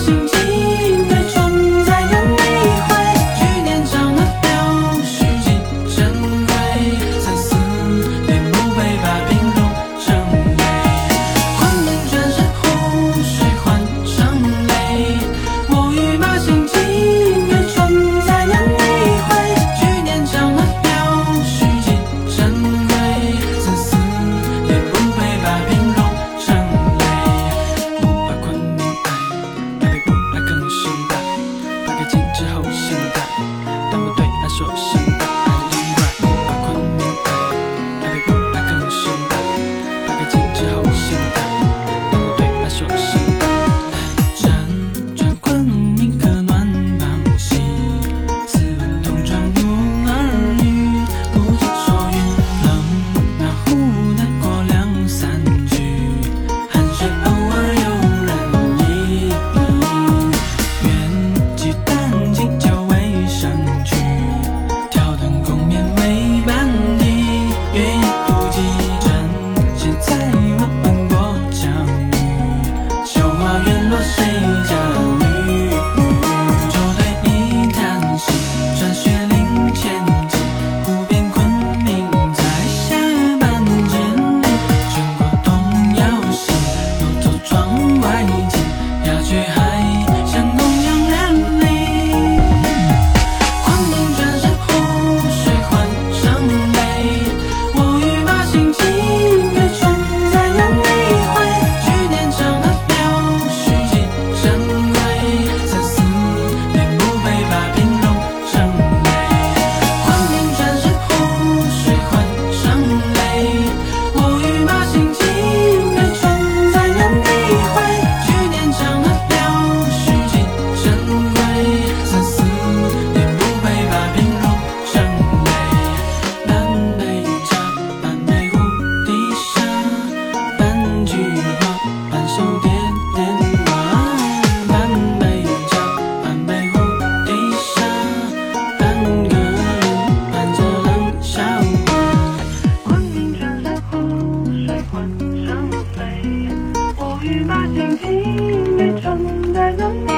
listen to Sinh 静静地等待等。